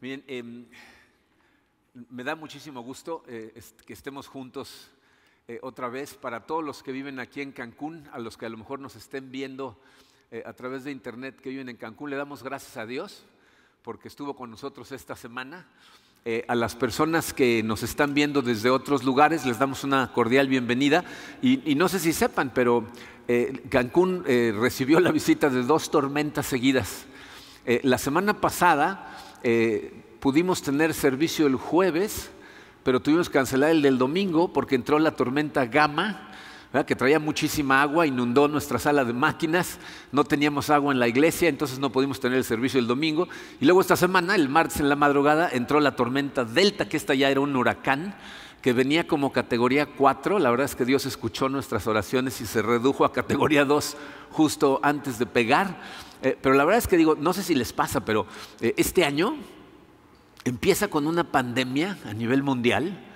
Miren, em, me da muchísimo gusto eh, que estemos juntos eh, otra vez. Para todos los que viven aquí en Cancún, a los que a lo mejor nos estén viendo eh, a través de internet que viven en Cancún, le damos gracias a Dios porque estuvo con nosotros esta semana. A las personas que nos están viendo desde otros lugares les damos una cordial bienvenida y, no sé si sepan, pero Cancún recibió la visita de dos tormentas seguidas. La semana pasada eh, pudimos tener servicio el jueves, pero tuvimos que cancelar el del domingo porque entró la tormenta Gama, que traía muchísima agua, inundó nuestra sala de máquinas, no teníamos agua en la iglesia, entonces no pudimos tener el servicio el domingo. Y luego esta semana, el martes en la madrugada, entró la tormenta Delta, que esta ya era un huracán que venía como categoría 4. La verdad es que Dios escuchó nuestras oraciones y se redujo a categoría 2 justo antes de pegar. Eh, pero la verdad es que digo, no sé si les pasa, pero eh, este año empieza con una pandemia a nivel mundial.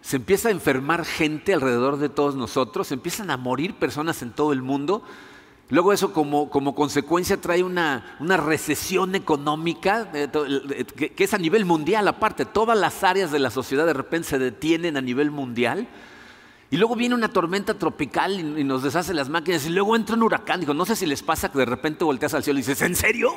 Se empieza a enfermar gente alrededor de todos nosotros, se empiezan a morir personas en todo el mundo. Luego eso como, como consecuencia trae una, una recesión económica eh, que es a nivel mundial aparte. Todas las áreas de la sociedad de repente se detienen a nivel mundial. Y luego viene una tormenta tropical y, nos deshace las máquinas. Y luego entra un huracán. Digo, no sé si les pasa que de repente volteas al cielo y dices, ¿en serio?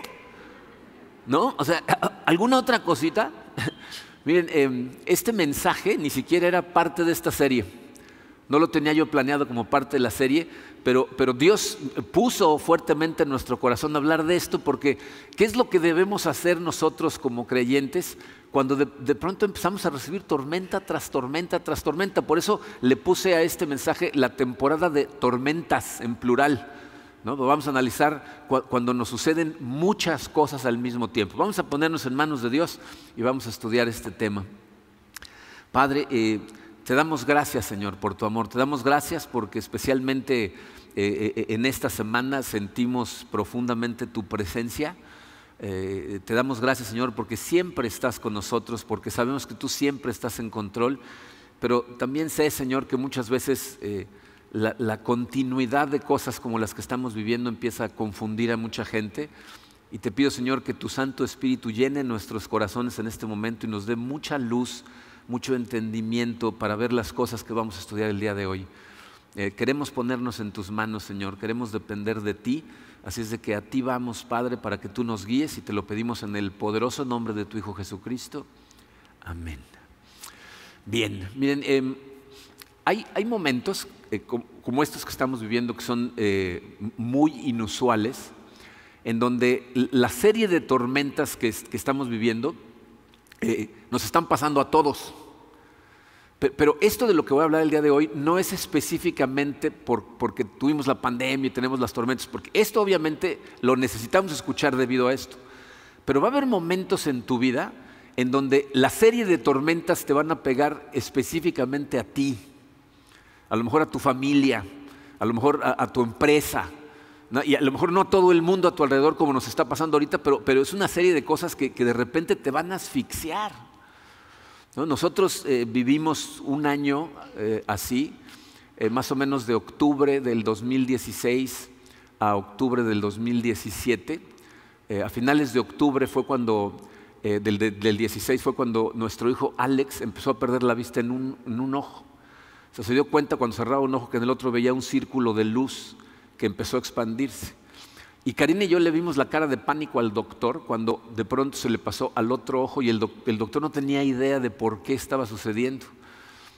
¿No? O sea, ¿alguna otra cosita? Miren, eh, este mensaje ni siquiera era parte de esta serie. No lo tenía yo planeado como parte de la serie, pero, pero Dios puso fuertemente en nuestro corazón hablar de esto porque ¿qué es lo que debemos hacer nosotros como creyentes cuando de, de pronto empezamos a recibir tormenta tras tormenta tras tormenta? Por eso le puse a este mensaje la temporada de tormentas en plural. ¿no? Vamos a analizar cu- cuando nos suceden muchas cosas al mismo tiempo. Vamos a ponernos en manos de Dios y vamos a estudiar este tema. Padre, eh, te damos gracias, Señor, por tu amor. Te damos gracias porque especialmente eh, eh, en esta semana sentimos profundamente tu presencia. Eh, te damos gracias, Señor, porque siempre estás con nosotros, porque sabemos que tú siempre estás en control. Pero también sé, Señor, que muchas veces eh, la, continuidad de cosas como las que estamos viviendo empieza a confundir a mucha gente. Y te pido, Señor, que tu Santo Espíritu llene nuestros corazones en este momento y nos dé mucha luz, mucho entendimiento para ver las cosas que vamos a estudiar el día de hoy. Eh, queremos ponernos en tus manos, Señor, queremos depender de ti. Así es de que a ti vamos, Padre, para que tú nos guíes y te lo pedimos en el poderoso nombre de tu Hijo Jesucristo. Amén. Bien, miren, em, hay, hay momentos eh, com- como estos que estamos viviendo que son eh, muy inusuales, en donde la serie de tormentas que estamos viviendo eh, nos están pasando a todos. Pe- Pero esto de lo que voy a hablar el día de hoy no es específicamente por- porque tuvimos la pandemia y tenemos las tormentas, porque esto obviamente lo necesitamos escuchar debido a esto. Pero va a haber momentos en tu vida en donde la serie de tormentas te van a pegar específicamente a ti, a lo mejor a tu familia, a lo mejor a, tu empresa, y a lo mejor no a todo el mundo a tu alrededor como nos está pasando ahorita, pero, pero es una serie de cosas que de repente te van a asfixiar. ¿No? Nosotros eh, vivimos un año eh, así, eh, más o menos de octubre del 2016 a octubre del 2017. Eh, a finales de octubre fue cuando, del, de- del 16 fue cuando nuestro hijo Alex empezó a perder la vista en un, en un ojo. O sea, se dio cuenta cuando cerraba un ojo que en el otro veía un círculo de luz que empezó a expandirse. Y Karina y yo le vimos la cara de pánico al doctor cuando de pronto se le pasó al otro ojo y el, doc- el doctor no tenía idea de por qué estaba sucediendo.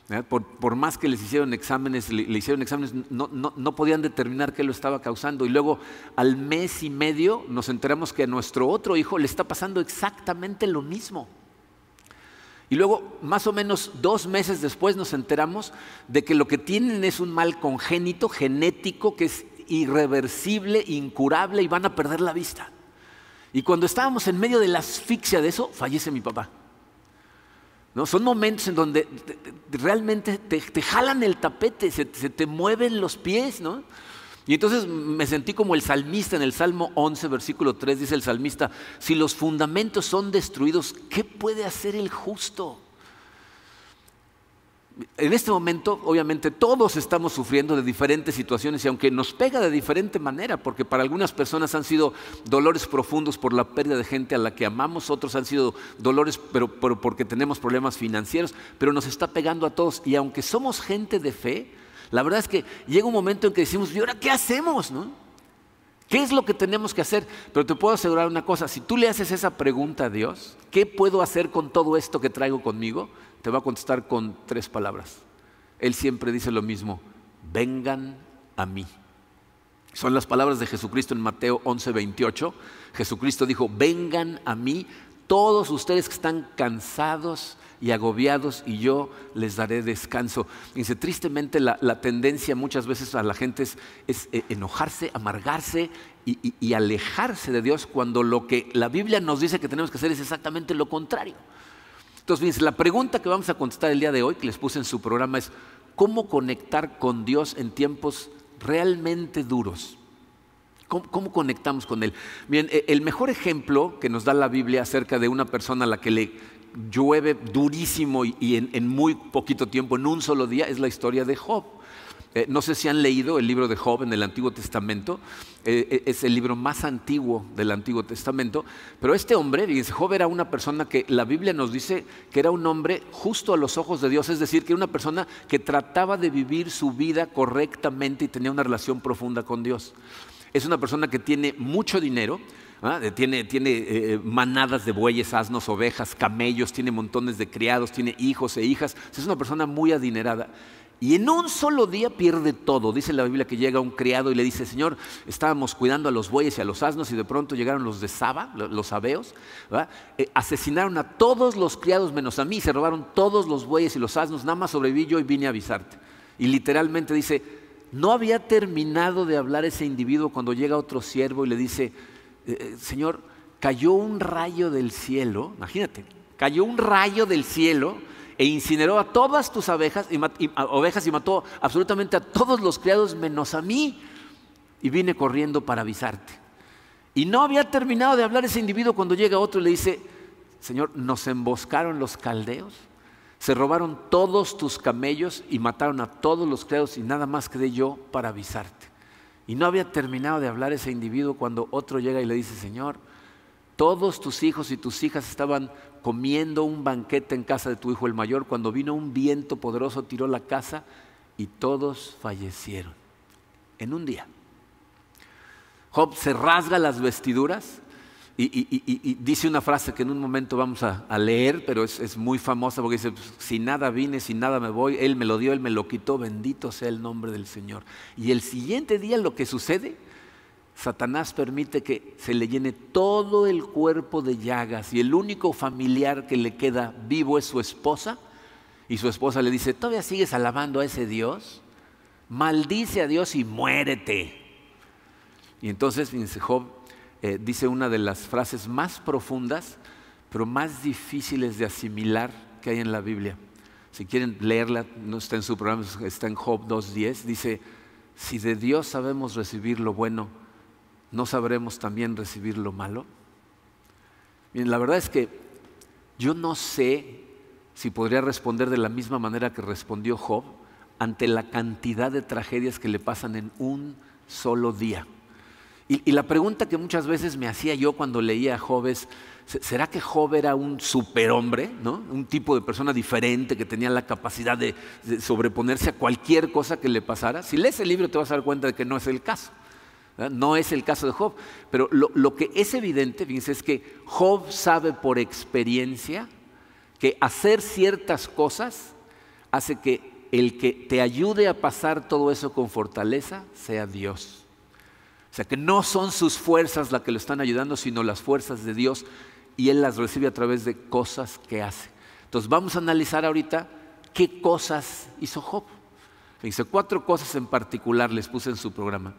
¿verdad? Por, más que les hicieron exámenes, le, hicieron exámenes, no, no- no podían determinar qué lo estaba causando. Y luego, al mes y medio, nos enteramos que a nuestro otro hijo le está pasando exactamente lo mismo. Y luego, más o menos dos meses después, nos enteramos de que lo que tienen es un mal congénito, genético, que es irreversible, incurable y van a perder la vista. Y cuando estábamos en medio de la asfixia de eso, fallece mi papá. ¿No? Son momentos en donde te- te- realmente te, te jalan el tapete, se, se te mueven los pies, ¿no? Y entonces me sentí como el salmista en el Salmo 11, versículo 3, dice el salmista, si los fundamentos son destruidos, ¿qué puede hacer el justo? En este momento, obviamente, todos estamos sufriendo de diferentes situaciones y aunque nos pega de diferente manera, porque para algunas personas han sido dolores profundos por la pérdida de gente a la que amamos, otros han sido dolores pero, porque tenemos problemas financieros, pero nos está pegando a todos. Y aunque somos gente de fe, la verdad es que llega un momento en que decimos, ¿y ahora qué hacemos? ¿Qué es lo que tenemos que hacer? Pero te puedo asegurar una cosa, si tú le haces esa pregunta a Dios, ¿qué puedo hacer con todo esto que traigo conmigo? Te va a contestar con tres palabras. Él siempre dice lo mismo, vengan a mí. Son las palabras de Jesucristo en Mateo 11, 28. Jesucristo dijo, vengan a mí todos ustedes que están cansados y agobiados y yo les daré descanso. Dice, tristemente la, tendencia muchas veces a la gente es, eh, enojarse, amargarse y, y, alejarse de Dios cuando lo que la Biblia nos dice que tenemos que hacer es exactamente lo contrario. Entonces, la pregunta que vamos a contestar el día de hoy, que les puse en su programa, es cómo conectar con Dios en tiempos realmente duros. ¿Cómo, conectamos con Él? Bien, e, el mejor ejemplo que nos da la Biblia acerca de una persona a la que le llueve durísimo y, en, muy poquito tiempo, en un solo día, es la historia de Job. Eh, no sé si han leído el libro de Job en el Antiguo Testamento, eh, eh, es el libro más antiguo del Antiguo Testamento, pero este hombre, fíjense, Job era una persona que la Biblia nos dice que era un hombre justo a los ojos de Dios, es decir, que era una persona que trataba de vivir su vida correctamente y tenía una relación profunda con Dios. Es una persona que tiene mucho dinero, ¿ah? tiene, manadas de bueyes, asnos, ovejas, camellos, tiene montones de criados, tiene hijos e hijas. Es una persona muy adinerada. Y en un solo día pierde todo. Dice la Biblia que llega un criado y le dice, Señor, estábamos cuidando a los bueyes y a los asnos y de pronto llegaron los de Saba, los sabeos, eh, asesinaron a todos los criados menos a mí, se robaron todos los bueyes y los asnos, nada más sobreviví yo y vine a avisarte. Y literalmente dice, no había terminado de hablar ese individuo cuando llega otro siervo y le dice, eh, eh, Señor, cayó un rayo del cielo, imagínate, cayó un rayo del cielo e incineró a todas tus abejas y, ovejas y mató absolutamente a todos los criados menos a mí. Y vine corriendo para avisarte. Y no había terminado de hablar ese individuo cuando llega otro y le dice, Señor, nos emboscaron los caldeos se robaron todos tus camellos y mataron a todos los criados y nada más quedé yo para avisarte. Y no había terminado de hablar ese individuo cuando otro llega y le dice, Señor, todos tus hijos y tus hijas estaban comiendo un banquete en casa de tu hijo el mayor cuando vino un viento poderoso, tiró la casa y todos fallecieron en un día. Job se rasga las vestiduras y, dice una frase que en un momento vamos a, leer, pero es, muy famosa porque dice, pues, si nada vine, si nada me voy, Él me lo dio, Él me lo quitó, bendito sea el nombre del Señor. Y el siguiente día lo que sucede, Satanás permite que se le llene todo el cuerpo de llagas y el único familiar que le queda vivo es su esposa. Y su esposa le dice, ¿todavía sigues alabando a ese Dios? Maldice a Dios y muérete. Y entonces, Job, eh, dice una de las frases más profundas, pero más difíciles de asimilar que hay en la Biblia. Si quieren leerla, no está en su programa, está en Job 2.10, dice, si de Dios sabemos recibir lo bueno, ¿no sabremos también recibir lo malo? La verdad es que yo no sé si podría responder de la misma manera que respondió Job ante la cantidad de tragedias que le pasan en un solo día. Y, la pregunta que muchas veces me hacía yo cuando leía a Job es, ¿será que Job era un superhombre? ¿no? Un tipo de persona diferente que tenía la capacidad de, sobreponerse a cualquier cosa que le pasara. Si lees el libro te vas a dar cuenta de que no es el caso. No es el caso de Job. Pero lo, lo que es evidente, fíjense, es que Job sabe por experiencia que hacer ciertas cosas hace que el que te ayude a pasar todo eso con fortaleza sea Dios. O sea, que no son sus fuerzas las que lo están ayudando, sino las fuerzas de Dios y Él las recibe a través de cosas que hace. Entonces vamos a analizar ahorita qué cosas hizo Job. Dice cuatro cosas en particular les puse en su programa.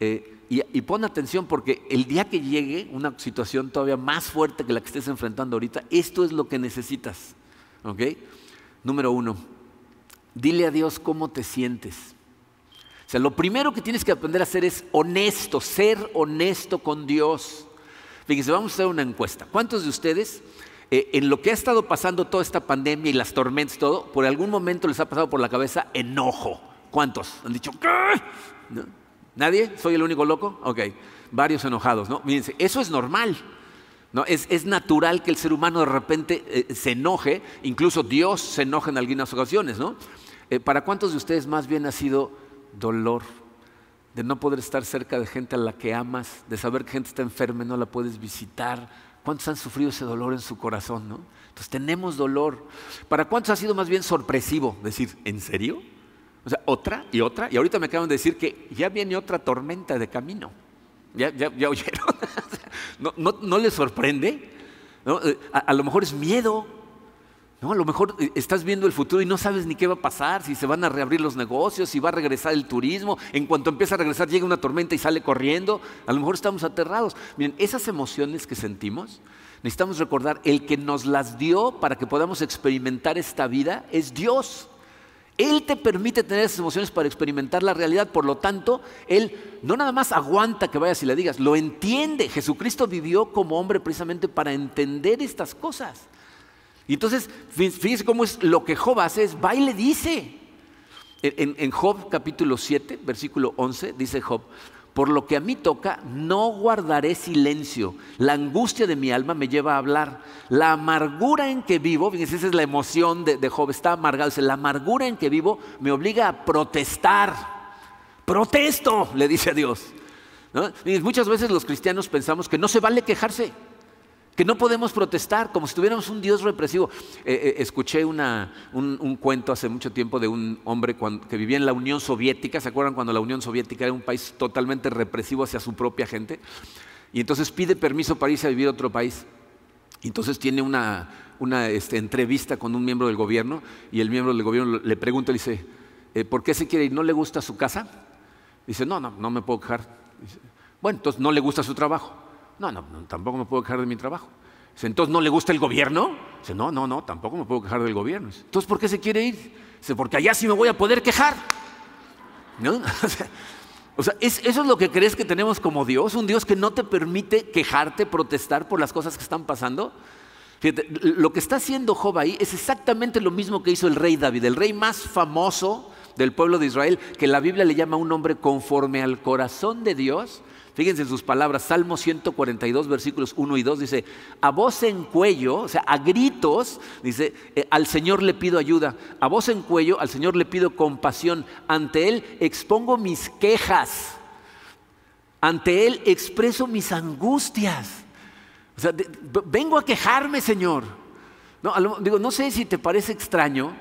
Eh, y, pon atención porque el día que llegue una situación todavía más fuerte que la que estés enfrentando ahorita, esto es lo que necesitas. ¿Ok? Número uno, dile a Dios cómo te sientes. O sea, lo primero que tienes que aprender a hacer es honesto, ser honesto con Dios. Fíjense, vamos a hacer una encuesta. ¿Cuántos de ustedes eh, en lo que ha estado pasando toda esta pandemia y las tormentas, todo, por algún momento les ha pasado por la cabeza enojo. ¿Cuántos? Han dicho, ¿qué? ¿Nadie? ¿Soy el único loco? Ok, varios enojados, ¿no? Fíjense, eso es normal. ¿no? Es, natural que el ser humano de repente eh, se enoje, incluso Dios se enoja en algunas ocasiones, ¿no? Eh, ¿Para cuántos de ustedes más bien ha sido dolor de no poder estar cerca de gente a la que amas, de saber que gente está enferma y no la puedes visitar? ¿Cuántos han sufrido ese dolor en su corazón? ¿no? Entonces tenemos dolor. ¿Para cuántos ha sido más bien sorpresivo decir, ¿en serio? O sea, otra y otra. Y ahorita me acaban de decir que ya viene otra tormenta de camino. ¿Ya, oyeron? ¿No, no, les sorprende? Eh, a, lo mejor es miedo. ¿no? A lo mejor eh, estás viendo el futuro y no sabes ni qué va a pasar, si se van a reabrir los negocios, si va a regresar el turismo. En cuanto empieza a regresar llega una tormenta y sale corriendo. A lo mejor estamos aterrados. Miren, esas emociones que sentimos, necesitamos recordar, el que nos las dio para que podamos experimentar esta vida es Dios. Él te permite tener esas emociones para experimentar la realidad, por lo tanto, Él no nada más aguanta que vayas y le digas, lo entiende. Jesucristo vivió como hombre precisamente para entender estas cosas. Y entonces, fíjense cómo es lo que Job hace, es va y le dice. En, en Job capítulo 7, versículo 11, dice Job, por lo que a mí toca, no guardaré silencio. La angustia de mi alma me lleva a hablar. La amargura en que vivo, fíjense, esa es la emoción de, Job, está amargado. La amargura en que vivo me obliga a protestar. Protesto, le dice a Dios. muchas veces los cristianos pensamos que no se vale quejarse que no podemos protestar como si tuviéramos un Dios represivo. Eh, eh, escuché un, cuento hace mucho tiempo de un hombre que vivía en la Unión Soviética, ¿se acuerdan cuando la Unión Soviética era un país totalmente represivo hacia su propia gente? Y entonces pide permiso para irse a vivir a otro país. Y entonces tiene una, este, entrevista con un miembro del gobierno y el miembro del gobierno le pregunta, le dice, eh, ¿por qué se quiere ir? ¿No le gusta su casa? Dice, no, no, no me puedo quejar. bueno, entonces no le gusta su trabajo. No, no, tampoco me puedo quejar de mi trabajo. Entonces no le gusta el gobierno. Dice, no, no, no, tampoco me puedo quejar del gobierno. entonces, ¿por qué se quiere ir? Dice, porque allá sí me voy a poder quejar. ¿No? O sea, eso es lo que crees que tenemos como Dios, un Dios que no te permite quejarte, protestar por las cosas que están pasando. Fíjate, lo que está haciendo Job ahí es exactamente lo mismo que hizo el rey David, el rey más famoso del pueblo de Israel, que la Biblia le llama un hombre conforme al corazón de Dios. Fíjense en sus palabras, Salmo 142, versículos 1 y 2 dice, a voz en cuello, o sea, a gritos, dice, eh, al Señor le pido ayuda, a voz en cuello, al Señor le pido compasión, ante Él expongo mis quejas, ante Él expreso mis angustias. O sea, vengo a quejarme, Señor. No, digo, no sé si te parece extraño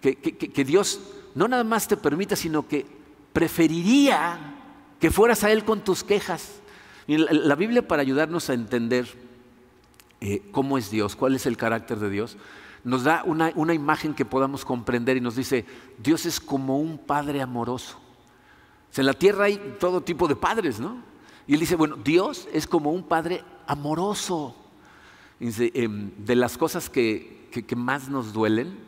que Dios no nada más te permita, sino que preferiría que fueras a Él con tus quejas. la Biblia para ayudarnos a entender eh, cómo es Dios, cuál es el carácter de Dios, nos da una, una, imagen que podamos comprender y nos dice, Dios es como un padre amoroso. en la tierra hay todo tipo de padres, ¿no? Y él dice, bueno, Dios es como un padre amoroso. Em, de las cosas que, que, más nos duelen,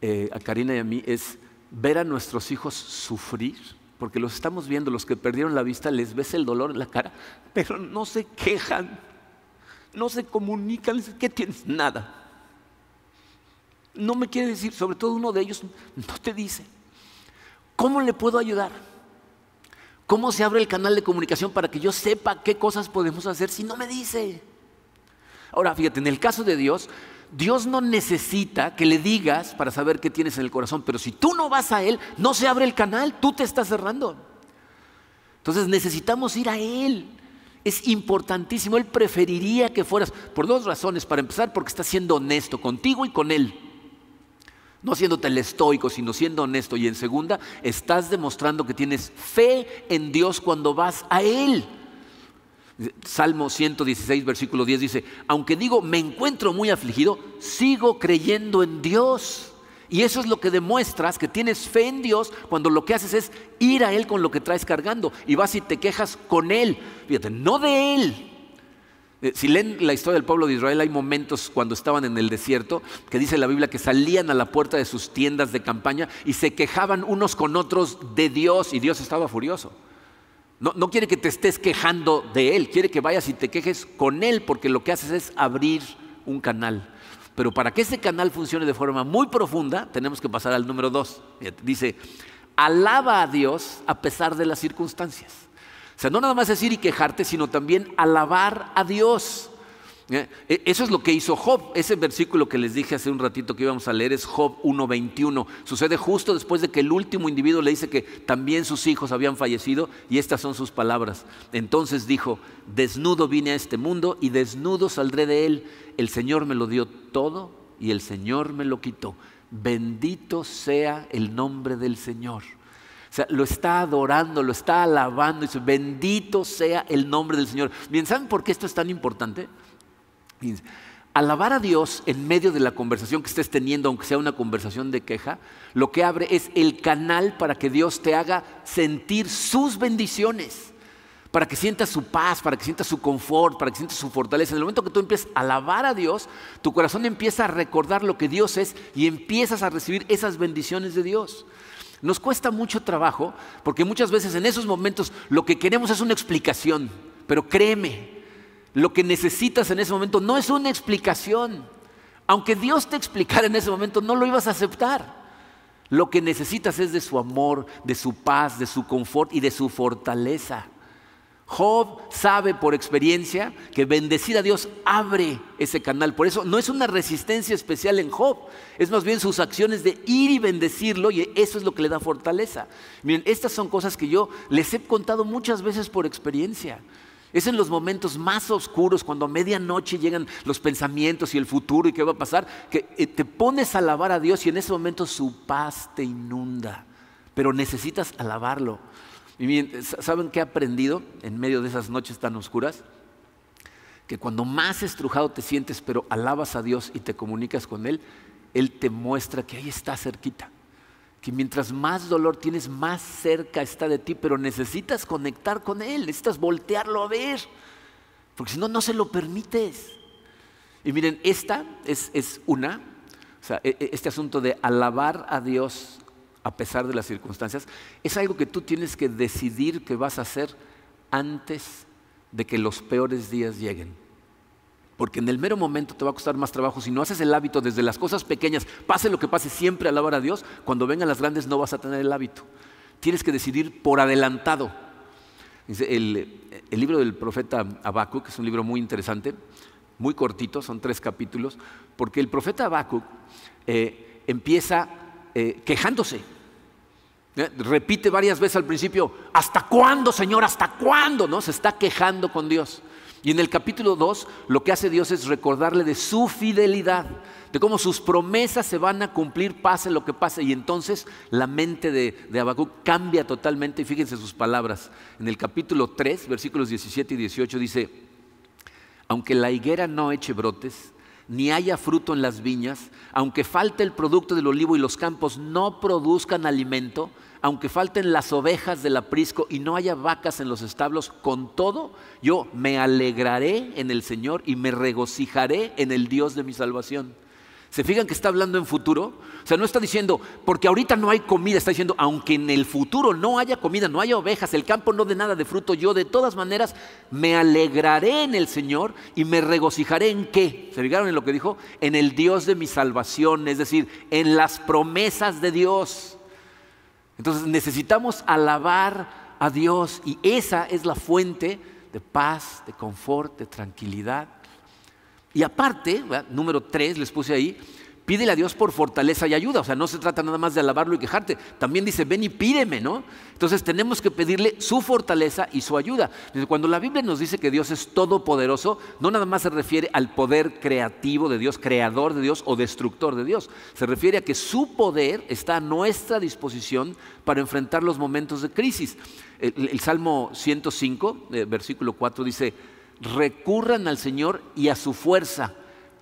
eh, a Karina y a mí, es ver a nuestros hijos sufrir porque los estamos viendo, los que perdieron la vista, les ves el dolor en la cara, pero no se quejan, no se comunican, ¿qué tienes? Nada. No me quiere decir, sobre todo uno de ellos, no te dice, ¿cómo le puedo ayudar? ¿Cómo se abre el canal de comunicación para que yo sepa qué cosas podemos hacer si no me dice? Ahora, fíjate, en el caso de Dios, Dios no necesita que le digas para saber qué tienes en el corazón, pero si tú no vas a Él, no se abre el canal, tú te estás cerrando. Entonces necesitamos ir a Él. Es importantísimo, Él preferiría que fueras, por dos razones. Para empezar, porque está siendo honesto contigo y con Él. No siendo estoico, sino siendo honesto. Y en segunda, estás demostrando que tienes fe en Dios cuando vas a Él. Salmo 116, versículo 10 dice, aunque digo, me encuentro muy afligido, sigo creyendo en Dios. Y eso es lo que demuestras que tienes fe en Dios cuando lo que haces es ir a Él con lo que traes cargando y vas y te quejas con Él. Fíjate, no de Él. Eh, si leen la historia del pueblo de Israel, hay momentos cuando estaban en el desierto que dice la Biblia que salían a la puerta de sus tiendas de campaña y se quejaban unos con otros de Dios y Dios estaba furioso. No, quiere que te estés quejando de Él, quiere que vayas y te quejes con Él, porque lo que haces es abrir un canal. Pero para que ese canal funcione de forma muy profunda, tenemos que pasar al número dos. Dice, alaba a Dios a pesar de las circunstancias. O sea, no nada más decir y quejarte, sino también alabar a Dios. ¿Eh? E, eso es lo que hizo Job. Ese versículo que les dije hace un ratito que íbamos a leer es Job 1.21. Sucede justo después de que el último individuo le dice que también sus hijos habían fallecido y estas son sus palabras. Entonces dijo, desnudo vine a este mundo y desnudo saldré de él. El Señor me lo dio todo y el Señor me lo quitó. Bendito sea el nombre del Señor. O sea, lo está adorando, lo está alabando. Y dice, bendito sea el nombre del Señor. Bien, ¿saben por qué esto es tan importante? Alabar a Dios en medio de la conversación que estés teniendo, aunque sea una conversación de queja, lo que abre es el canal para que Dios te haga sentir sus bendiciones, para que sientas su paz, para que sientas su confort, para que sientas su fortaleza. En el momento que tú empiezas a alabar a Dios, tu corazón empieza a recordar lo que Dios es y empiezas a recibir esas bendiciones de Dios. Nos cuesta mucho trabajo porque muchas veces en esos momentos lo que queremos es una explicación, pero créeme, lo que necesitas en ese momento no es una explicación. Aunque Dios te explicara en ese momento, no lo ibas a aceptar. Lo que necesitas es de su amor, de su paz, de su confort y de su fortaleza. Job sabe por experiencia que bendecir a Dios abre ese canal. Por eso no es una resistencia especial en Job, es más bien sus acciones de ir y bendecirlo y eso es lo que le da fortaleza. Miren, estas son cosas que yo les he contado muchas veces por experiencia. Es en los momentos más oscuros, cuando a medianoche llegan los pensamientos y el futuro y qué va a pasar, que eh, te pones a alabar a Dios y en ese momento su paz te inunda. Pero necesitas alabarlo. Y ¿saben qué he aprendido en medio de esas noches tan oscuras? Que cuando más estrujado te sientes, pero alabas a Dios y te comunicas con Él, Él te muestra que ahí está cerquita que mientras más dolor tienes, más cerca está de ti, pero necesitas conectar con Él, necesitas voltearlo a ver, porque si no, no se lo permites. Y miren, esta es, es una, o sea, e, e, este asunto de alabar a Dios a pesar de las circunstancias, es algo que tú tienes que decidir que vas a hacer antes de que los peores días lleguen. Porque en el mero momento te va a costar más trabajo. Si no haces el hábito desde las cosas pequeñas, pase lo que pase, siempre alabar a Dios, cuando vengan las grandes no vas a tener el hábito. Tienes que decidir por adelantado. El, libro del profeta Habacuc es un libro muy interesante, muy cortito, son tres capítulos, porque el profeta Habacuc eh, empieza eh, quejándose. Eh, repite varias veces al principio, ¿hasta cuándo, Señor? ¿Hasta cuándo? ¿No? Se está quejando con Dios. Y en el capítulo 2 lo que hace Dios es recordarle de su fidelidad, de cómo sus promesas se van a cumplir pase lo que pase. Y entonces la mente de, de cambia totalmente y fíjense sus palabras. En el capítulo 3, versículos 17 y 18 dice, aunque la higuera no eche brotes, ni haya fruto en las viñas, aunque falte el producto del olivo y los campos no produzcan alimento, aunque falten las ovejas del aprisco y no haya vacas en los establos, con todo yo me alegraré en el Señor y me regocijaré en el Dios de mi salvación. ¿Se fijan que está hablando en futuro? O sea, no está diciendo, porque ahorita no hay comida, está diciendo, aunque en el futuro no haya comida, no haya ovejas, el campo no dé nada de fruto, yo de todas maneras me alegraré en el Señor y me regocijaré en qué? ¿Se fijaron en lo que dijo? En el Dios de mi salvación, es decir, en las promesas de Dios. Entonces necesitamos alabar a Dios y esa es la fuente de paz, de confort, de tranquilidad. Y aparte, número tres, les puse ahí, Pídele a Dios por fortaleza y ayuda. O sea, no se trata nada más de alabarlo y quejarte. También dice, ven y pídeme, ¿no? Entonces tenemos que pedirle su fortaleza y su ayuda. Cuando la Biblia nos dice que Dios es todopoderoso, no nada más se refiere al poder creativo de Dios, creador de Dios o destructor de Dios. Se refiere a que su poder está a nuestra disposición para enfrentar los momentos de crisis. El, Salmo 105, eh, versículo 4 dice, recurran al Señor y a su fuerza.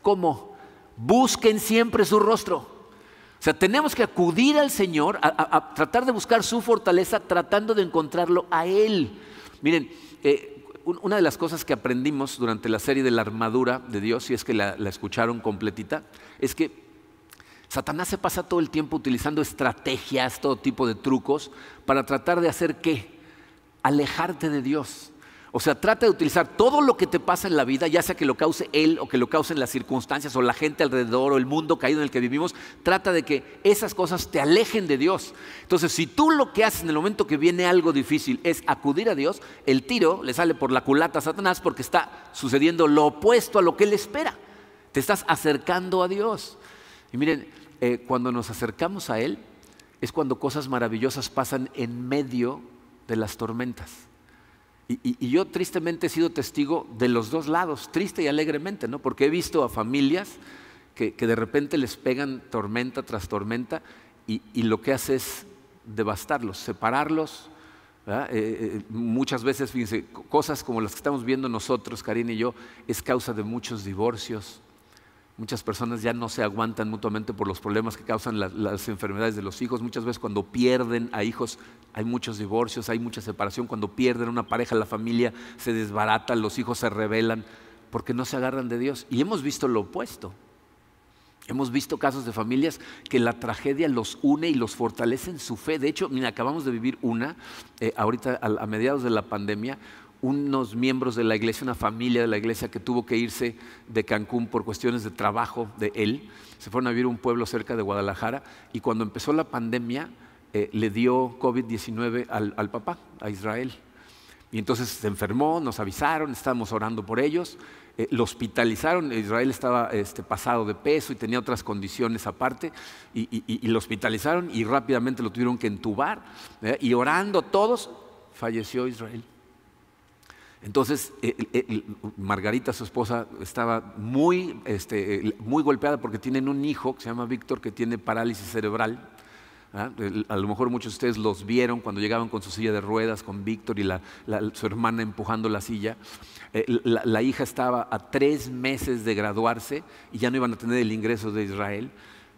¿Cómo? Busquen siempre su rostro. O sea, tenemos que acudir al Señor, a, tratar de buscar su fortaleza, tratando de encontrarlo a Él. Miren, eh, una de las cosas que aprendimos durante la serie de la armadura de Dios, si es que la, escucharon completita, es que Satanás se pasa todo el tiempo utilizando estrategias, todo tipo de trucos, para tratar de hacer qué? Alejarte de Dios. O sea, trata de utilizar todo lo que te pasa en la vida, ya sea que lo cause él o que lo causen las circunstancias o la gente alrededor o el mundo caído en el que vivimos, trata de que esas cosas te alejen de Dios. Entonces, si tú lo que haces en el momento que viene algo difícil es acudir a Dios, el tiro le sale por la culata a Satanás porque está sucediendo lo opuesto a lo que él espera. Te estás acercando a Dios. Y miren, eh, cuando nos acercamos a Él, es cuando cosas maravillosas pasan en medio de las tormentas. Y, yo tristemente he sido testigo de los dos lados, triste y alegremente, ¿no? Porque he visto a familias que, de repente les pegan tormenta tras tormenta y, lo que hace es devastarlos, separarlos. Eh, eh, muchas veces, fíjense, cosas como las que estamos viendo nosotros, Karina y yo, es causa de muchos divorcios, Muchas personas ya no se aguantan mutuamente por los problemas que causan las enfermedades de los hijos. Muchas veces cuando pierden a hijos hay muchos divorcios, hay mucha separación. Cuando pierden una pareja, la familia se desbarata, los hijos se rebelan porque no se agarran de Dios. Y hemos visto lo opuesto. Hemos visto casos de familias que la tragedia los une y los fortalece en su fe. De hecho, mira, acabamos de vivir una, eh, ahorita a mediados de la pandemia, unos miembros de la iglesia, una familia de la iglesia que tuvo que irse de Cancún por cuestiones de trabajo de él. Se fueron a vivir a un pueblo cerca de Guadalajara y cuando empezó la pandemia eh, le dio COVID-19 al, papá, a Israel. Y entonces se enfermó, nos avisaron, estábamos orando por ellos, eh, lo hospitalizaron, Israel estaba este, pasado de peso y tenía otras condiciones aparte, y, lo hospitalizaron y rápidamente lo tuvieron que entubar, y orando todos, falleció Israel. Entonces, eh, eh, Margarita, su esposa, estaba muy, este, muy golpeada porque tienen un hijo que se llama Víctor que tiene parálisis cerebral. ¿ah? A lo mejor muchos de ustedes los vieron cuando llegaban con su silla de ruedas, con Víctor y su hermana empujando la silla. Eh, la, hija estaba a tres meses de graduarse y ya no iban a tener el ingreso de Israel.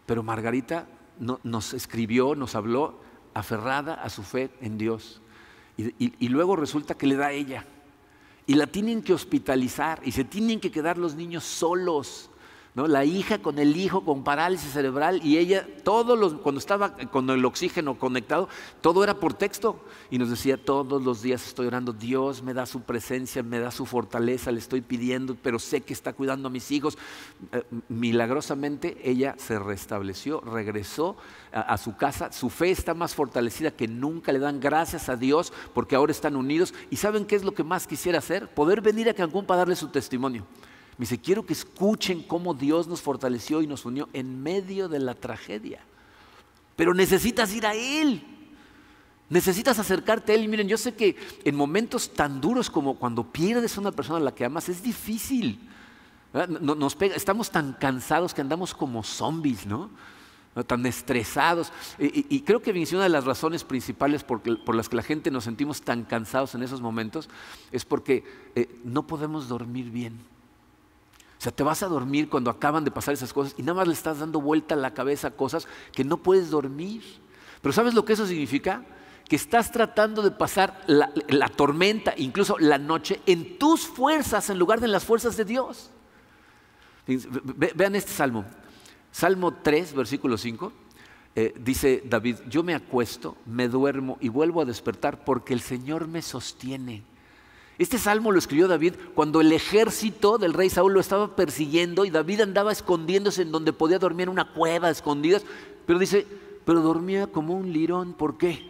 Pero Margarita nos escribió, nos habló aferrada a su fe en Dios. y luego resulta que le da a ella y la tienen que hospitalizar y se tienen que quedar los niños solos. ¿no? La hija con el hijo con parálisis cerebral y ella, todos los, cuando estaba con el oxígeno conectado, todo era por texto. Y nos decía, todos los días estoy orando, Dios me da su presencia, me da su fortaleza, le estoy pidiendo, pero sé que está cuidando a mis hijos. Eh, milagrosamente ella se restableció, regresó a, su casa, su fe está más fortalecida que nunca, le dan gracias a Dios porque ahora están unidos. ¿Y saben qué es lo que más quisiera hacer? Poder venir a Cancún para darle su testimonio. Me dice, quiero que escuchen cómo Dios nos fortaleció y nos unió en medio de la tragedia. Pero necesitas ir a Él. Necesitas acercarte a Él. Y miren, yo sé que en momentos tan duros como cuando pierdes a una persona a la que amas, es difícil. Nos estamos tan cansados que andamos como zombies, ¿no? Tan estresados. Y, creo que una de las razones principales por, las que la gente nos sentimos tan cansados en esos momentos es porque eh, no podemos dormir bien. O sea, te vas a dormir cuando acaban de pasar esas cosas y nada más le estás dando vuelta a la cabeza cosas que no puedes dormir. Pero ¿sabes lo que eso significa? Que estás tratando de pasar la, tormenta, incluso la noche, en tus fuerzas en lugar de en las fuerzas de Dios. Vean este salmo. Salmo 3, versículo 5. Eh, dice David, yo me acuesto, me duermo y vuelvo a despertar porque el Señor me sostiene. Este salmo lo escribió David cuando el ejército del rey Saúl lo estaba persiguiendo y David andaba escondiéndose en donde podía dormir en una cueva escondidas. Pero dice, pero dormía como un lirón. ¿Por qué?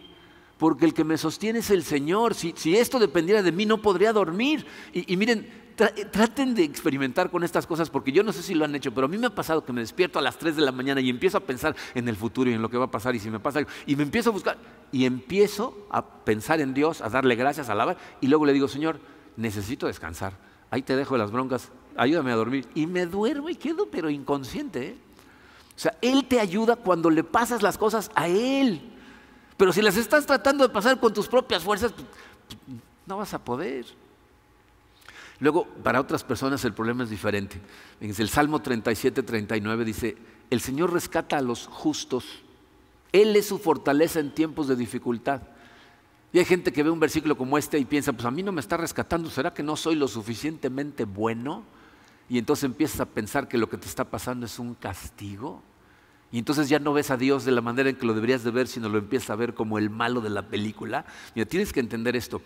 Porque el que me sostiene es el Señor. Si, esto dependiera de mí, no podría dormir. y miren, traten de experimentar con estas cosas porque yo no sé si lo han hecho, pero a mí me ha pasado que me despierto a las 3 de la mañana y empiezo a pensar en el futuro y en lo que va a pasar y si me pasa algo. Y me empiezo a buscar y empiezo a pensar en Dios, a darle gracias, a alabar y luego le digo, Señor, necesito descansar. Ahí te dejo las broncas, ayúdame a dormir. Y me duermo y quedo pero inconsciente. ¿eh? O sea, Él te ayuda cuando le pasas las cosas a Él. Pero si las estás tratando de pasar con tus propias fuerzas, pues, no vas a poder. Luego, para otras personas el problema es diferente. el Salmo 37, 39 dice, el Señor rescata a los justos. Él es su fortaleza en tiempos de dificultad. Y hay gente que ve un versículo como este y piensa, pues a mí no me está rescatando, ¿será que no soy lo suficientemente bueno? Y entonces empiezas a pensar que lo que te está pasando es un castigo. Y entonces ya no ves a Dios de la manera en que lo deberías de ver, sino lo empiezas a ver como el malo de la película. Mira, tienes que entender esto.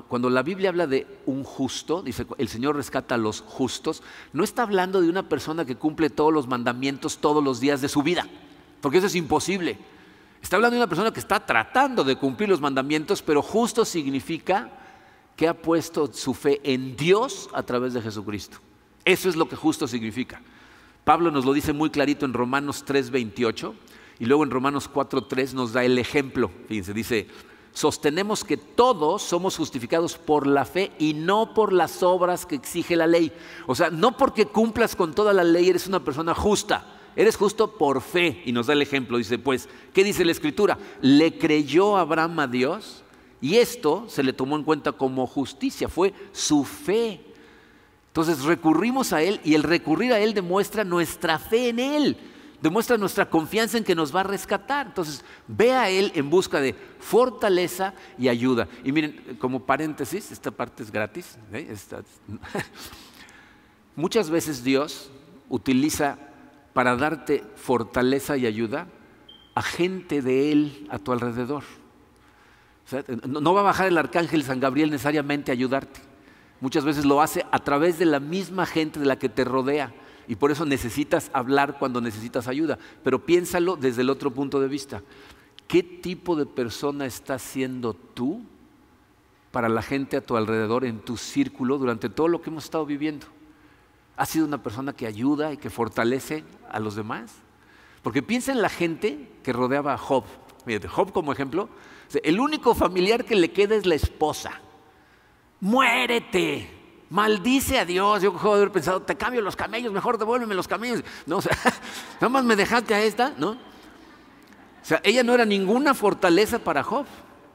Cuando la Biblia habla de un justo, dice el Señor rescata a los justos, no está hablando de una persona que cumple todos los mandamientos todos los días de su vida, porque eso es imposible. Está hablando de una persona que está tratando de cumplir los mandamientos, pero justo significa que ha puesto su fe en Dios a través de Jesucristo. Eso es lo que justo significa. Pablo nos lo dice muy clarito en Romanos 3:28 y luego en Romanos 4:3 nos da el ejemplo. Fíjense, dice, sostenemos que todos somos justificados por la fe y no por las obras que exige la ley. O sea, no porque cumplas con toda la ley eres una persona justa. Eres justo por fe. Y nos da el ejemplo. Dice, pues, ¿qué dice la escritura? Le creyó Abraham a Dios y esto se le tomó en cuenta como justicia. Fue su fe. Entonces recurrimos a Él y el recurrir a Él demuestra nuestra fe en Él. Demuestra nuestra confianza en que nos va a rescatar. Entonces, ve a Él en busca de fortaleza y ayuda. Y miren, como paréntesis, esta parte es gratis. ¿eh? Muchas veces Dios utiliza para darte fortaleza y ayuda a gente de Él a tu alrededor. no va a bajar el arcángel San Gabriel necesariamente a ayudarte. Muchas veces lo hace a través de la misma gente de la que te rodea. Y por eso necesitas hablar cuando necesitas ayuda. Pero piénsalo desde el otro punto de vista. ¿Qué tipo de persona estás siendo tú para la gente a tu alrededor, en tu círculo, durante todo lo que hemos estado viviendo? ¿Has sido una persona que ayuda y que fortalece a los demás? Porque piensa en la gente que rodeaba a Job. Mírate, Job como ejemplo, el único familiar que le queda es la esposa. Muérete, maldice a Dios. Yo puedo haber pensado, te cambio los camellos, mejor devuélveme los camellos. No, o sea, nada más me dejaste a esta, ¿no? O sea, ella no era ninguna fortaleza para Job,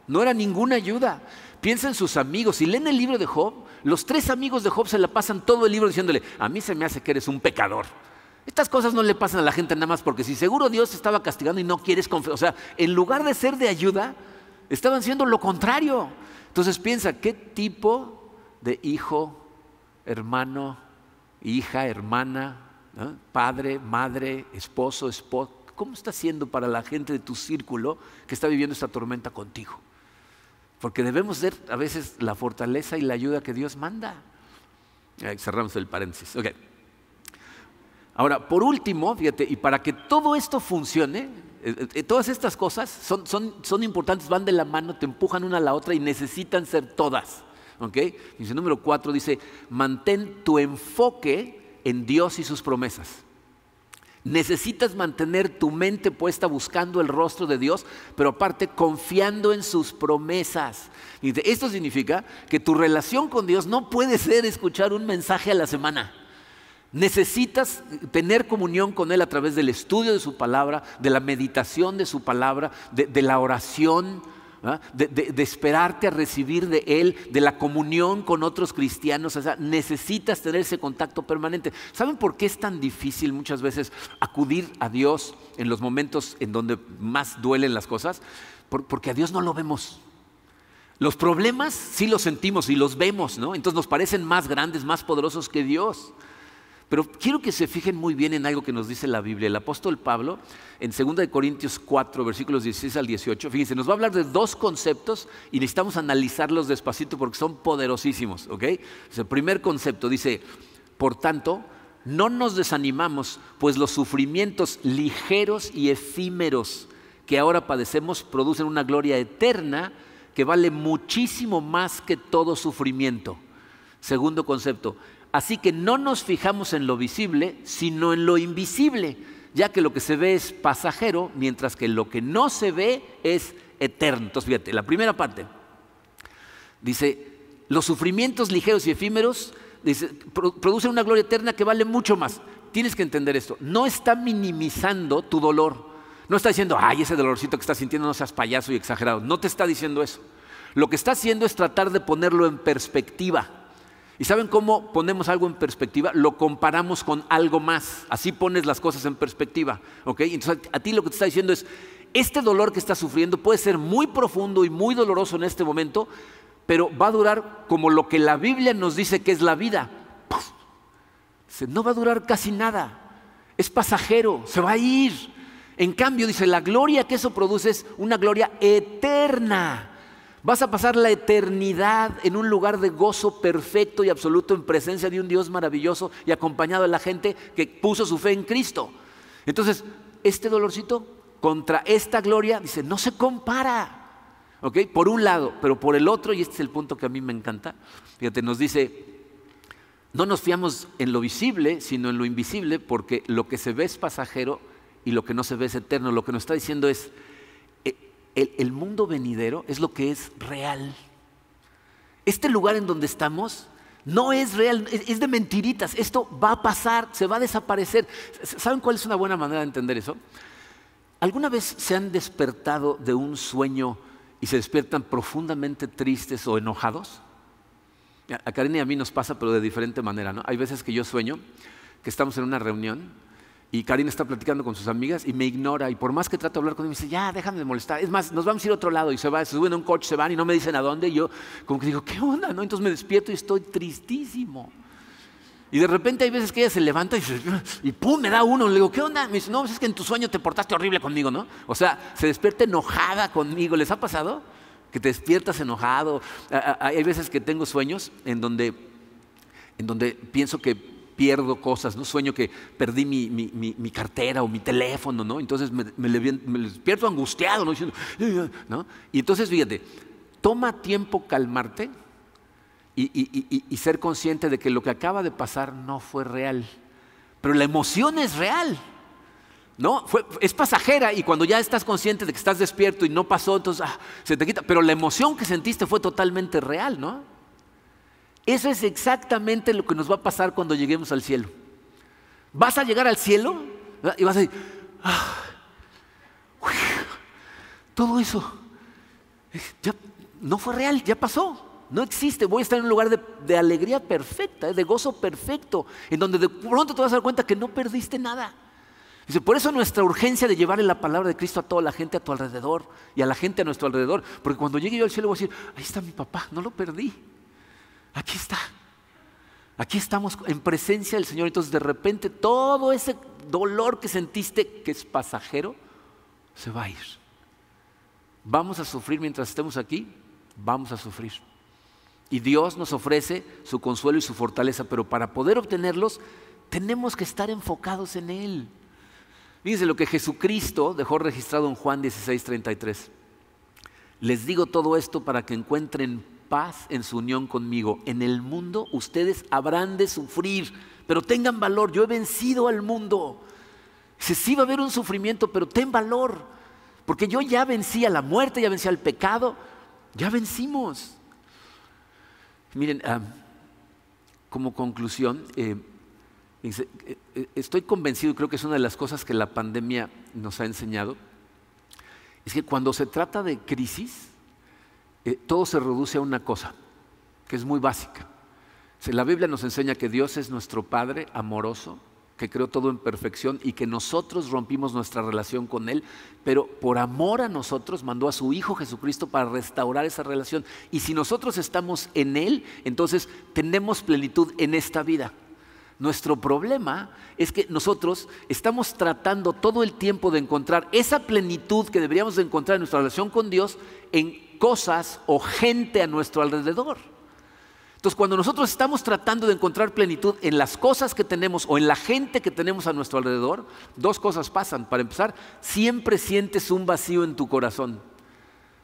no era ninguna ayuda. Piensa en sus amigos. Si leen el libro de Job, los tres amigos de Job se la pasan todo el libro diciéndole, a mí se me hace que eres un pecador. Estas cosas no le pasan a la gente nada más porque si seguro Dios te estaba castigando y no quieres confiar, o sea, en lugar de ser de ayuda, estaban siendo lo contrario. Entonces piensa, ¿qué tipo de hijo, hermano, hija, hermana, padre, madre, esposo, esposa, cómo está siendo para la gente de tu círculo que está viviendo esta tormenta contigo? Porque debemos ser a veces la fortaleza y la ayuda que Dios manda. cerramos el paréntesis. Ahora, por último, fíjate, y para que todo esto funcione, eh, eh, todas estas cosas son, son, son, importantes, van de la mano, te empujan una a la otra y necesitan ser todas. ¿Ok? Dice número cuatro, dice, mantén tu enfoque en Dios y sus promesas. Necesitas mantener tu mente puesta buscando el rostro de Dios, pero aparte confiando en sus promesas. Esto significa que tu relación con Dios no puede ser escuchar un mensaje a la semana. Necesitas tener comunión con Él a través del estudio de su palabra, de la meditación de su palabra, de, la oración, ¿ah? de, esperarte a recibir de Él, de la comunión con otros cristianos. O sea, necesitas tener ese contacto permanente. ¿Saben por qué es tan difícil muchas veces acudir a Dios en los momentos en donde más duelen las cosas? porque a Dios no lo vemos. Los problemas sí los sentimos y los vemos, ¿no? Entonces nos parecen más grandes, más poderosos que Dios. Pero quiero que se fijen muy bien en algo que nos dice la Biblia. El apóstol Pablo, en 2 Corintios 4, versículos 16 al 18, fíjense, nos va a hablar de dos conceptos y necesitamos analizarlos despacito porque son poderosísimos. ¿ok? El primer concepto dice, por tanto, no nos desanimamos, pues los sufrimientos ligeros y efímeros que ahora padecemos producen una gloria eterna que vale muchísimo más que todo sufrimiento. Segundo concepto, Así que no nos fijamos en lo visible, sino en lo invisible, ya que lo que se ve es pasajero, mientras que lo que no se ve es eterno. Entonces, fíjate, la primera parte dice, los sufrimientos ligeros y efímeros producen una gloria eterna que vale mucho más. Tienes que entender esto. No está minimizando tu dolor. No está diciendo, ay, ese dolorcito que estás sintiendo no seas payaso y exagerado. No te está diciendo eso. Lo que está haciendo es tratar de ponerlo en perspectiva. ¿Y saben cómo ponemos algo en perspectiva? Lo comparamos con algo más. Así pones las cosas en perspectiva. ¿ok? Entonces a ti lo que te está diciendo es, este dolor que estás sufriendo puede ser muy profundo y muy doloroso en este momento, pero va a durar como lo que la Biblia nos dice que es la vida. No va a durar casi nada. Es pasajero, se va a ir. En cambio, dice, la gloria que eso produce es una gloria eterna Vas a pasar la eternidad en un lugar de gozo perfecto y absoluto en presencia de un Dios maravilloso y acompañado de la gente que puso su fe en Cristo. Entonces, este dolorcito contra esta gloria, dice, no se compara. ¿Ok? Por un lado, pero por el otro, y este es el punto que a mí me encanta, fíjate, nos dice, no nos fiamos en lo visible, sino en lo invisible, porque lo que se ve es pasajero y lo que no se ve es eterno. Lo que nos está diciendo es, el, mundo venidero es lo que es real. Este lugar en donde estamos no es real, es de mentiritas. Esto va a pasar, se va a desaparecer. ¿Saben cuál es una buena manera de entender eso? ¿Alguna vez se han despertado de un sueño y se despiertan profundamente tristes o enojados? A Karen y a mí nos pasa, pero de diferente manera. ¿no? Hay veces que yo sueño que estamos en una reunión y Karina está platicando con sus amigas y me ignora. Y por más que trato de hablar con ella, me dice, ya, déjame de molestar. Es más, nos vamos a ir a otro lado. Y se va, se suben a un coche, se van y no me dicen a dónde. Y yo como que digo, ¿qué onda? ¿no? Entonces me despierto y estoy tristísimo. Y de repente hay veces que ella se levanta y, y pum, me da uno. Le digo, ¿qué onda? Me dice, no, pues es que en tu sueño te portaste horrible conmigo, ¿no? O sea, se despierta enojada conmigo. ¿Les ha pasado? que te despiertas enojado. Hay veces que tengo sueños en donde, en donde pienso que pierdo cosas, ¿no? Sueño que perdí mi, cartera o mi teléfono, ¿no? Entonces me, despierto angustiado, ¿no? ¿no? Y entonces, fíjate, toma tiempo calmarte y, y ser consciente de que lo que acaba de pasar no fue real. Pero la emoción es real. ¿no? es pasajera y cuando ya estás consciente de que estás despierto y no pasó, entonces ah, se te quita. Pero la emoción que sentiste fue totalmente real, ¿no? Eso es exactamente lo que nos va a pasar cuando lleguemos al cielo. Vas a llegar al cielo y vas a decir, ah, todo eso ya no fue real, ya pasó. No existe, voy a estar en un lugar de, de alegría perfecta, de gozo perfecto, en donde de pronto te vas a dar cuenta que no perdiste nada. Dice, por eso nuestra urgencia de llevarle la palabra de Cristo a toda la gente a tu alrededor y a la gente a nuestro alrededor. Porque cuando llegue yo al cielo voy a decir, ahí está mi papá, no lo perdí. Aquí está. Aquí estamos en presencia del Señor. Entonces de repente todo ese dolor que sentiste, que es pasajero, se va a ir. Vamos a sufrir mientras estemos aquí, vamos a sufrir. Y Dios nos ofrece su consuelo y su fortaleza, pero para poder obtenerlos tenemos que estar enfocados en Él. Fíjense lo que Jesucristo dejó registrado en Juan 16:33. Les digo todo esto para que encuentren paz en su unión conmigo. En el mundo ustedes habrán de sufrir, pero tengan valor. Yo he vencido al mundo. Dice, sí va a haber un sufrimiento, pero ten valor. Porque yo ya vencí a la muerte, ya vencí al pecado, ya vencimos. Miren, ah, como conclusión, eh, eh, eh, estoy convencido, creo que es una de las cosas que la pandemia nos ha enseñado, es que cuando se trata de crisis, eh, todo se reduce a una cosa, que es muy básica. La Biblia nos enseña que Dios es nuestro Padre amoroso, que creó todo en perfección y que nosotros rompimos nuestra relación con Él, pero por amor a nosotros mandó a su Hijo Jesucristo para restaurar esa relación. Y si nosotros estamos en Él, entonces tenemos plenitud en esta vida. Nuestro problema es que nosotros estamos tratando todo el tiempo de encontrar esa plenitud que deberíamos de encontrar en nuestra relación con Dios en cosas o gente a nuestro alrededor. Entonces, cuando nosotros estamos tratando de encontrar plenitud en las cosas que tenemos o en la gente que tenemos a nuestro alrededor, dos cosas pasan. Para empezar, siempre sientes un vacío en tu corazón.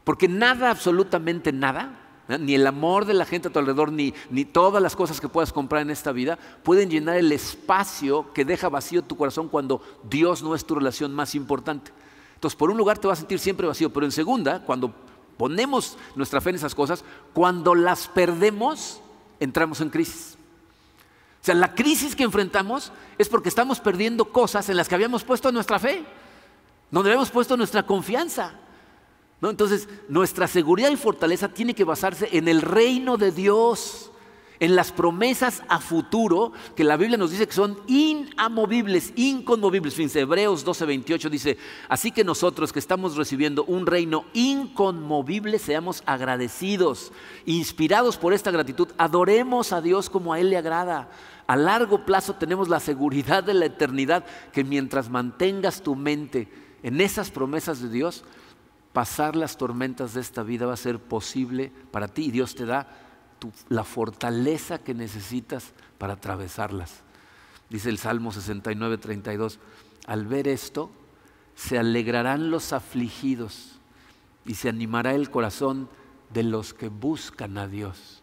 Porque nada, absolutamente nada, ni el amor de la gente a tu alrededor, ni, ni todas las cosas que puedas comprar en esta vida pueden llenar el espacio que deja vacío tu corazón cuando Dios no es tu relación más importante. Entonces, por un lugar te vas a sentir siempre vacío, pero en segunda, cuando ponemos nuestra fe en esas cosas, cuando las perdemos, entramos en crisis. O sea, la crisis que enfrentamos es porque estamos perdiendo cosas en las que habíamos puesto nuestra fe, donde habíamos puesto nuestra confianza. Entonces, nuestra seguridad y fortaleza tiene que basarse en el reino de Dios, en las promesas a futuro que la Biblia nos dice que son inamovibles, inconmovibles. Fíjense, Hebreos 12:28 dice, así que nosotros que estamos recibiendo un reino inconmovible, seamos agradecidos, inspirados por esta gratitud, adoremos a Dios como a Él le agrada. A largo plazo tenemos la seguridad de la eternidad que mientras mantengas tu mente en esas promesas de Dios, pasar las tormentas de esta vida va a ser posible para ti y Dios te da la fortaleza que necesitas para atravesarlas. Dice el Salmo 69, 32, al ver esto, se alegrarán los afligidos y se animará el corazón de los que buscan a Dios.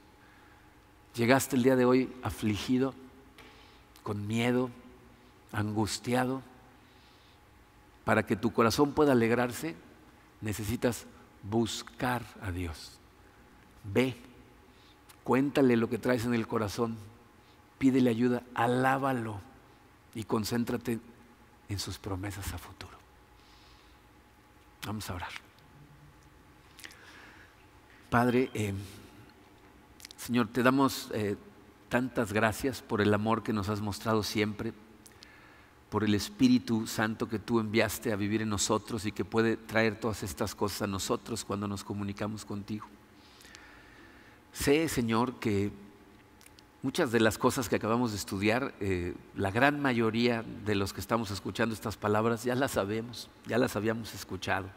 Llegaste el día de hoy afligido, con miedo, angustiado. Para que tu corazón pueda alegrarse, necesitas buscar a Dios. Ve, cuéntale lo que traes en el corazón, pídele ayuda, alábalo y concéntrate en sus promesas a futuro. Vamos a orar. Padre, eh, Señor, te damos eh, tantas gracias por el amor que nos has mostrado siempre, por el Espíritu Santo que tú enviaste a vivir en nosotros y que puede traer todas estas cosas a nosotros cuando nos comunicamos contigo. Sé, Señor, que muchas de las cosas que acabamos de estudiar, eh, la gran mayoría de los que estamos escuchando estas palabras ya las sabemos, ya las habíamos escuchado.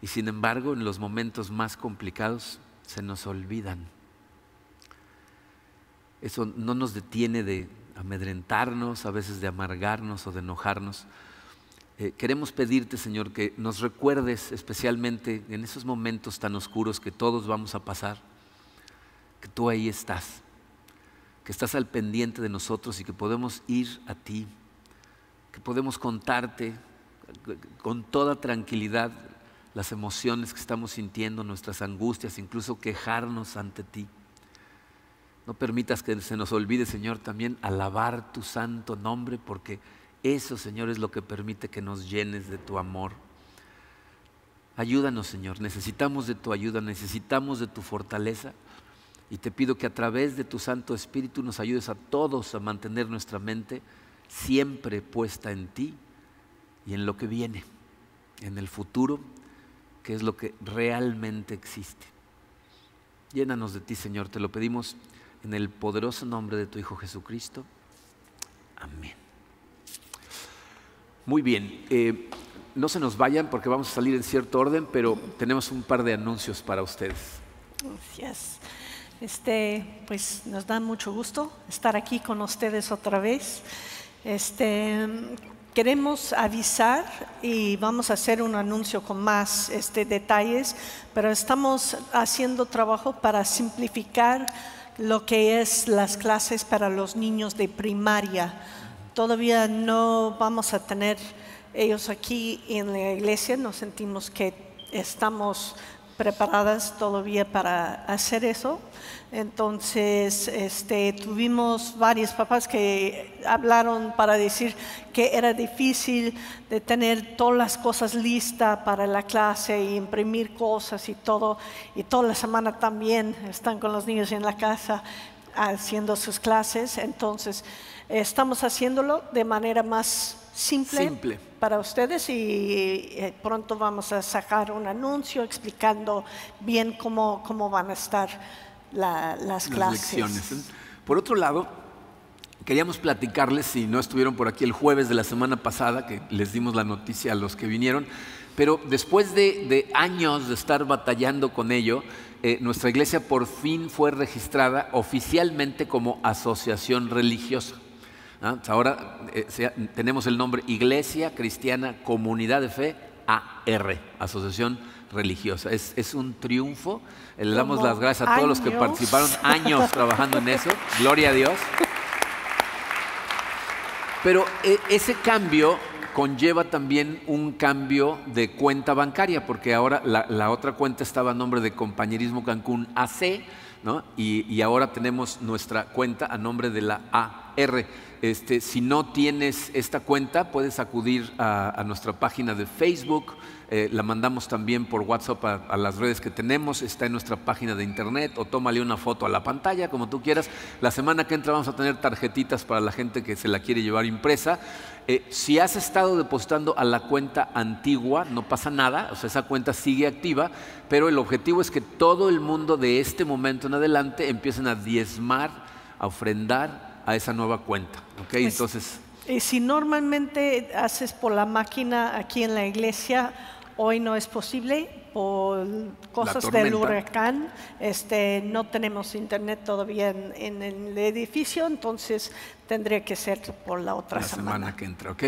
Y sin embargo, en los momentos más complicados se nos olvidan. Eso no nos detiene de amedrentarnos, a veces de amargarnos o de enojarnos. Eh, queremos pedirte, Señor, que nos recuerdes especialmente en esos momentos tan oscuros que todos vamos a pasar, que tú ahí estás, que estás al pendiente de nosotros y que podemos ir a ti, que podemos contarte con toda tranquilidad las emociones que estamos sintiendo, nuestras angustias, incluso quejarnos ante ti. No permitas que se nos olvide, Señor, también alabar tu santo nombre, porque eso, Señor, es lo que permite que nos llenes de tu amor. Ayúdanos, Señor, necesitamos de tu ayuda, necesitamos de tu fortaleza. Y te pido que a través de tu Santo Espíritu nos ayudes a todos a mantener nuestra mente siempre puesta en ti y en lo que viene, en el futuro que es lo que realmente existe. Llénanos de ti, Señor, te lo pedimos en el poderoso nombre de tu Hijo Jesucristo. Amén. Muy bien, eh, no se nos vayan porque vamos a salir en cierto orden, pero tenemos un par de anuncios para ustedes. Gracias. Este, pues nos da mucho gusto estar aquí con ustedes otra vez. Este, Queremos avisar y vamos a hacer un anuncio con más este, detalles, pero estamos haciendo trabajo para simplificar lo que es las clases para los niños de primaria. Todavía no vamos a tener ellos aquí en la iglesia, nos sentimos que estamos preparadas todavía para hacer eso. Entonces, este, tuvimos varios papás que hablaron para decir que era difícil de tener todas las cosas listas para la clase y imprimir cosas y todo. Y toda la semana también están con los niños en la casa haciendo sus clases. Entonces, estamos haciéndolo de manera más simple, para ustedes y eh, pronto vamos a sacar un anuncio explicando bien cómo, cómo van a estar las, clases. Por otro lado, queríamos platicarles, si no estuvieron por aquí el jueves de la semana pasada, que les dimos la noticia a los que vinieron, pero después de, años de estar batallando con ello, eh, nuestra iglesia por fin fue registrada oficialmente como asociación religiosa. ¿Ah? Ahora eh, tenemos el nombre Iglesia Cristiana Comunidad de Fe AR, Asociación Religiosa. Es, un triunfo. Le damos las gracias a todos los que participaron años trabajando en eso. Gloria a Dios. Pero eh, ese cambio conlleva también un cambio de cuenta bancaria, porque ahora la, otra cuenta estaba a nombre de Compañerismo Cancún AC, y, ahora tenemos nuestra cuenta a nombre de la AR. Este, si no tienes esta cuenta, puedes acudir a, nuestra página de Facebook, eh, la mandamos también por WhatsApp a, las redes que tenemos, está en nuestra página de internet o tómale una foto a la pantalla, como tú quieras. La semana que entra vamos a tener tarjetitas para la gente que se la quiere llevar impresa. Eh, si has estado depositando a la cuenta antigua, no pasa nada, o sea, esa cuenta sigue activa, pero el objetivo es que todo el mundo de este momento en adelante empiecen a diezmar, a ofrendar a esa nueva cuenta. ¿okay? Entonces, y si normalmente haces por la máquina aquí en la iglesia Hoy no es posible por cosas del huracán. Este, no tenemos internet todavía en, en el edificio, entonces tendría que ser por la otra La semana. semana que entra, ¿ok?